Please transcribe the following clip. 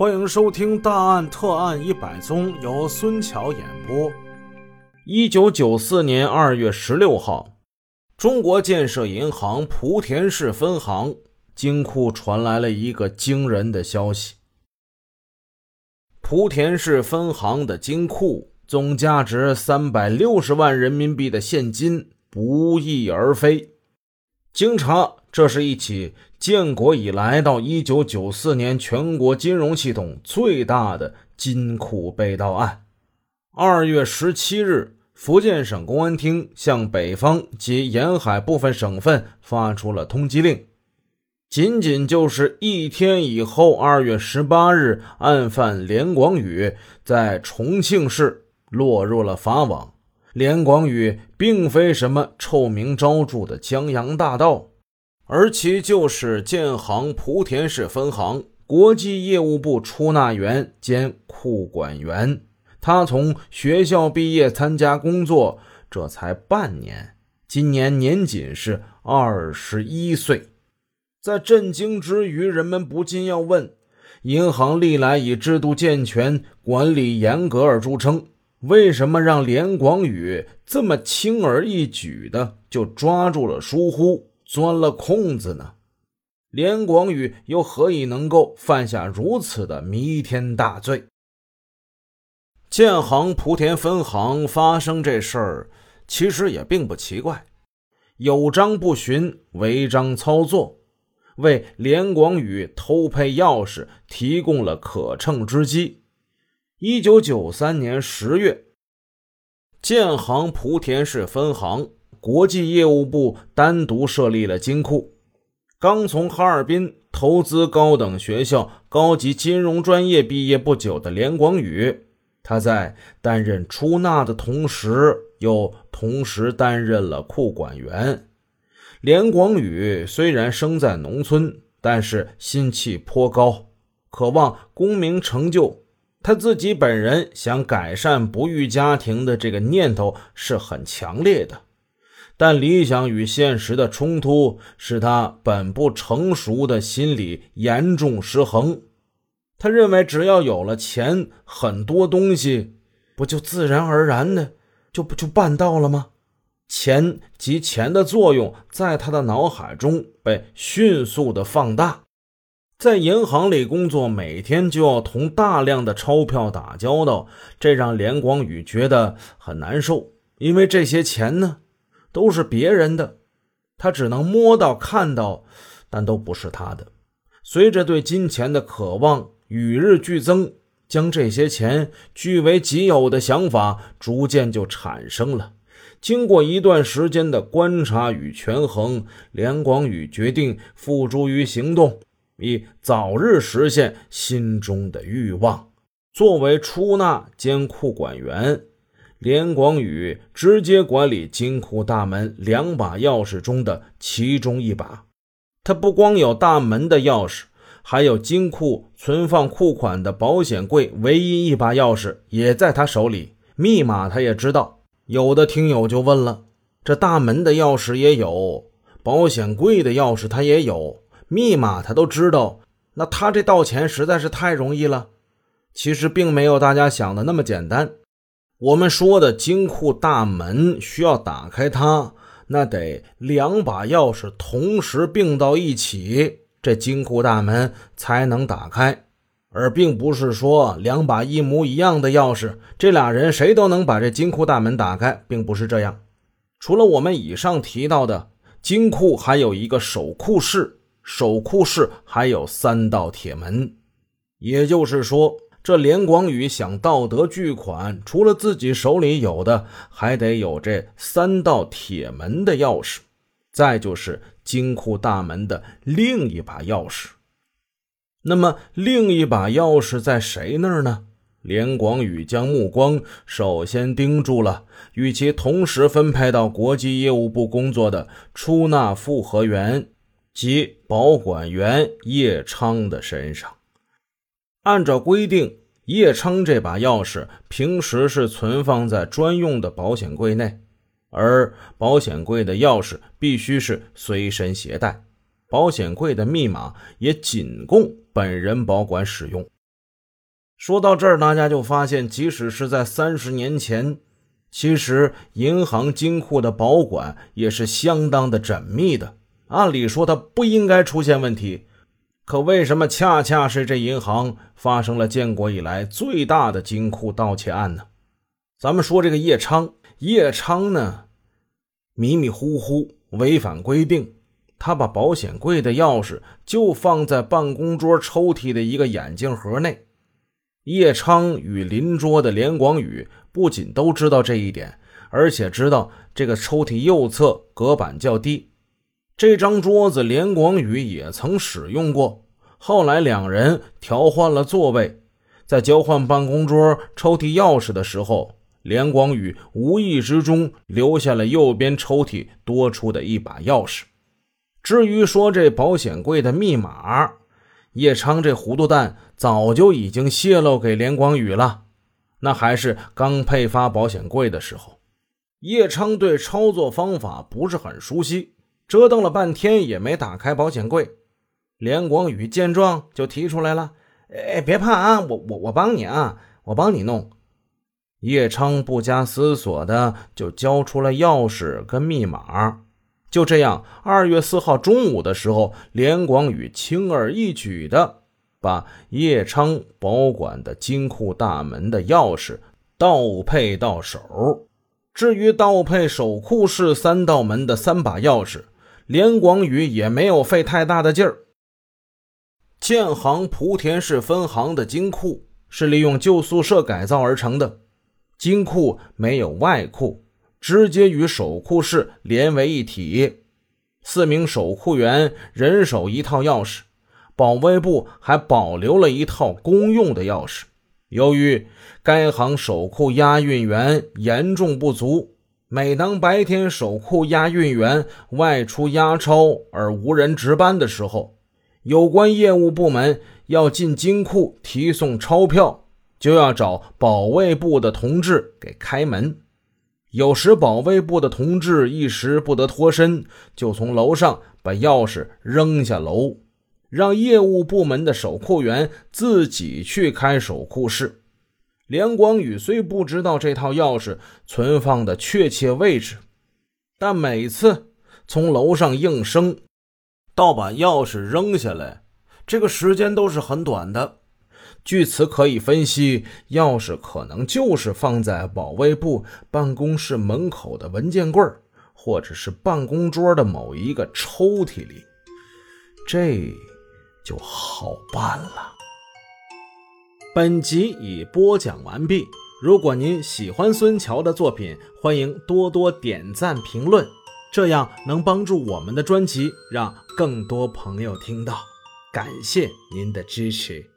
欢迎收听《大案特案一百宗》，由孙桥演播。一九九四年二月十六号，中国建设银行莆田市分行金库传来了一个惊人的消息：莆田市分行的金库总价值三百六十万人民币的现金不翼而飞。经查，这是一起建国以来到一九九四年全国金融系统最大的金库被盗案。二月十七日，福建省公安厅向北方及沿海部分省份发出了通缉令。仅仅就是一天以后，二月十八日，案犯连广宇在重庆市落入了法网。连广宇并非什么臭名昭著的江洋大盗，而其就是建行莆田市分行国际业务部出纳员兼库管员。他从学校毕业参加工作，这才半年，今年年仅是二十一岁。在震惊之余，人们不禁要问：银行历来以制度健全、管理严格而著称。为什么让连广宇这么轻而易举的就抓住了疏忽，钻了空子呢？连广宇又何以能够犯下如此的弥天大罪？建行莆田分行发生这事儿，其实也并不奇怪，有章不循，违章操作，为连广宇偷配钥匙提供了可乘之机。一九九三年十月，建行莆田市分行国际业务部单独设立了金库。刚从哈尔滨投资高等学校高级金融专业毕业不久的连广宇，他在担任出纳的同时，又同时担任了库管员。连广宇虽然生在农村，但是心气颇高，渴望功名成就。他自己本人想改善不育家庭的这个念头是很强烈的，但理想与现实的冲突使他本不成熟的心理严重失衡。他认为，只要有了钱，很多东西不就自然而然的就不就办到了吗？钱及钱的作用，在他的脑海中被迅速的放大。在银行里工作，每天就要同大量的钞票打交道，这让连广宇觉得很难受。因为这些钱呢，都是别人的，他只能摸到、看到，但都不是他的。随着对金钱的渴望与日俱增，将这些钱据为己有的想法逐渐就产生了。经过一段时间的观察与权衡，连广宇决定付诸于行动。以早日实现心中的欲望。作为出纳兼库管员，连广宇直接管理金库大门两把钥匙中的其中一把。他不光有大门的钥匙，还有金库存放库款的保险柜唯一一把钥匙也在他手里，密码他也知道。有的听友就问了：这大门的钥匙也有，保险柜的钥匙他也有。密码他都知道，那他这盗钱实在是太容易了。其实并没有大家想的那么简单。我们说的金库大门需要打开它，那得两把钥匙同时并到一起，这金库大门才能打开，而并不是说两把一模一样的钥匙，这俩人谁都能把这金库大门打开，并不是这样。除了我们以上提到的金库，还有一个守库室。守库室还有三道铁门，也就是说，这连广宇想盗得巨款，除了自己手里有的，还得有这三道铁门的钥匙，再就是金库大门的另一把钥匙。那么，另一把钥匙在谁那儿呢？连广宇将目光首先盯住了与其同时分配到国际业务部工作的出纳复核员。及保管员叶昌的身上。按照规定，叶昌这把钥匙平时是存放在专用的保险柜内，而保险柜的钥匙必须是随身携带，保险柜的密码也仅供本人保管使用。说到这儿，大家就发现，即使是在三十年前，其实银行金库的保管也是相当的缜密的。按理说，它不应该出现问题。可为什么恰恰是这银行发生了建国以来最大的金库盗窃案呢？咱们说这个叶昌，叶昌呢，迷迷糊糊，违反规定，他把保险柜的钥匙就放在办公桌抽屉的一个眼镜盒内。叶昌与邻桌的连广宇不仅都知道这一点，而且知道这个抽屉右侧隔板较低。这张桌子，连广宇也曾使用过。后来两人调换了座位，在交换办公桌抽屉钥匙的时候，连广宇无意之中留下了右边抽屉多出的一把钥匙。至于说这保险柜的密码，叶昌这糊涂蛋早就已经泄露给连广宇了。那还是刚配发保险柜的时候，叶昌对操作方法不是很熟悉。折腾了半天也没打开保险柜，连广宇见状就提出来了：“哎，别怕啊，我我我帮你啊，我帮你弄。”叶昌不加思索的就交出了钥匙跟密码。就这样，二月四号中午的时候，连广宇轻而易举的把叶昌保管的金库大门的钥匙倒配到手。至于倒配守库室三道门的三把钥匙，连广宇也没有费太大的劲儿。建行莆田市分行的金库是利用旧宿舍改造而成的，金库没有外库，直接与守库室连为一体。四名守库员人手一套钥匙，保卫部还保留了一套公用的钥匙。由于该行守库押运员严重不足。每当白天守库押运员外出押钞而无人值班的时候，有关业务部门要进金库提送钞票，就要找保卫部的同志给开门。有时保卫部的同志一时不得脱身，就从楼上把钥匙扔下楼，让业务部门的守库员自己去开守库室。连广宇虽不知道这套钥匙存放的确切位置，但每次从楼上应声到把钥匙扔下来，这个时间都是很短的。据此可以分析，钥匙可能就是放在保卫部办公室门口的文件柜或者是办公桌的某一个抽屉里，这就好办了。本集已播讲完毕。如果您喜欢孙桥的作品，欢迎多多点赞评论，这样能帮助我们的专辑让更多朋友听到。感谢您的支持。